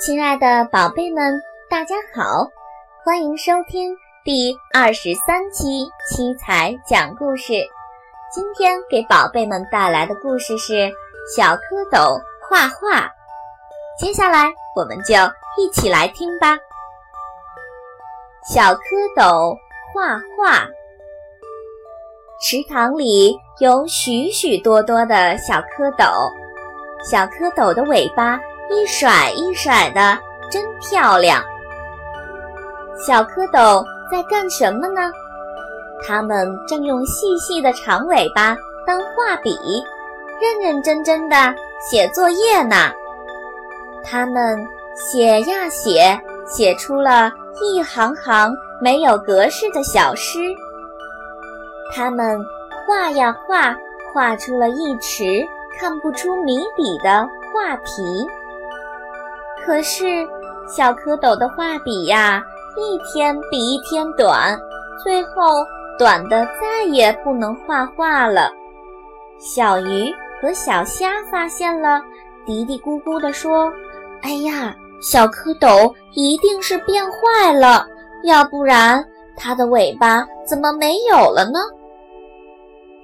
亲爱的宝贝们，大家好，欢迎收听第二十三期七彩讲故事。今天给宝贝们带来的故事是《小蝌蚪画画》。接下来我们就一起来听吧。小蝌蚪画画，池塘里有许许多多的小蝌蚪，小蝌蚪的尾巴。一甩一甩的，真漂亮。小蝌蚪在干什么呢？它们正用细细的长尾巴当画笔，认认真真的写作业呢。它们写呀写，写出了一行行没有格式的小诗。它们画呀画，画出了一池看不出谜底的画皮。可是，小蝌蚪的画笔呀，一天比一天短，最后短的再也不能画画了。小鱼和小虾发现了，嘀嘀咕咕地说：“哎呀，小蝌蚪一定是变坏了，要不然它的尾巴怎么没有了呢？”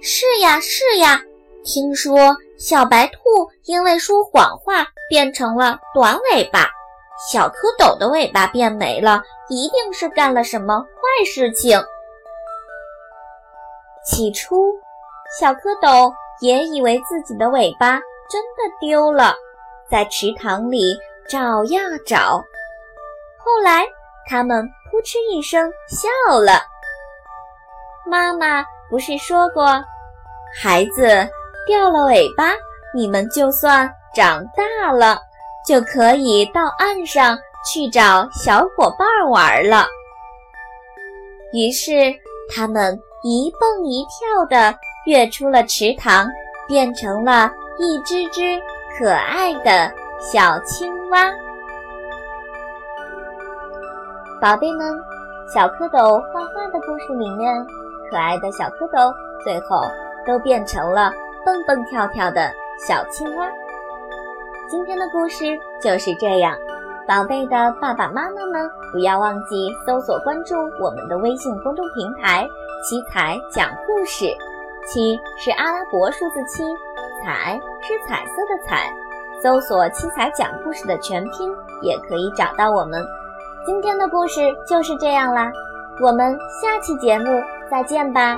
是呀，是呀，听说。小白兔因为说谎话变成了短尾巴，小蝌蚪的尾巴变没了，一定是干了什么坏事情。起初，小蝌蚪也以为自己的尾巴真的丢了，在池塘里找呀找。后来，它们扑哧一声笑了。妈妈不是说过，孩子。掉了尾巴，你们就算长大了，就可以到岸上去找小伙伴玩了。于是，他们一蹦一跳地跃出了池塘，变成了一只只可爱的小青蛙。宝贝们，小蝌蚪画画的故事里面，可爱的小蝌蚪最后都变成了。蹦蹦跳跳的小青蛙。今天的故事就是这样，宝贝的爸爸妈妈们不要忘记搜索关注我们的微信公众平台“七彩讲故事”，七是阿拉伯数字七，彩是彩色的彩。搜索“七彩讲故事”的全拼也可以找到我们。今天的故事就是这样啦，我们下期节目再见吧。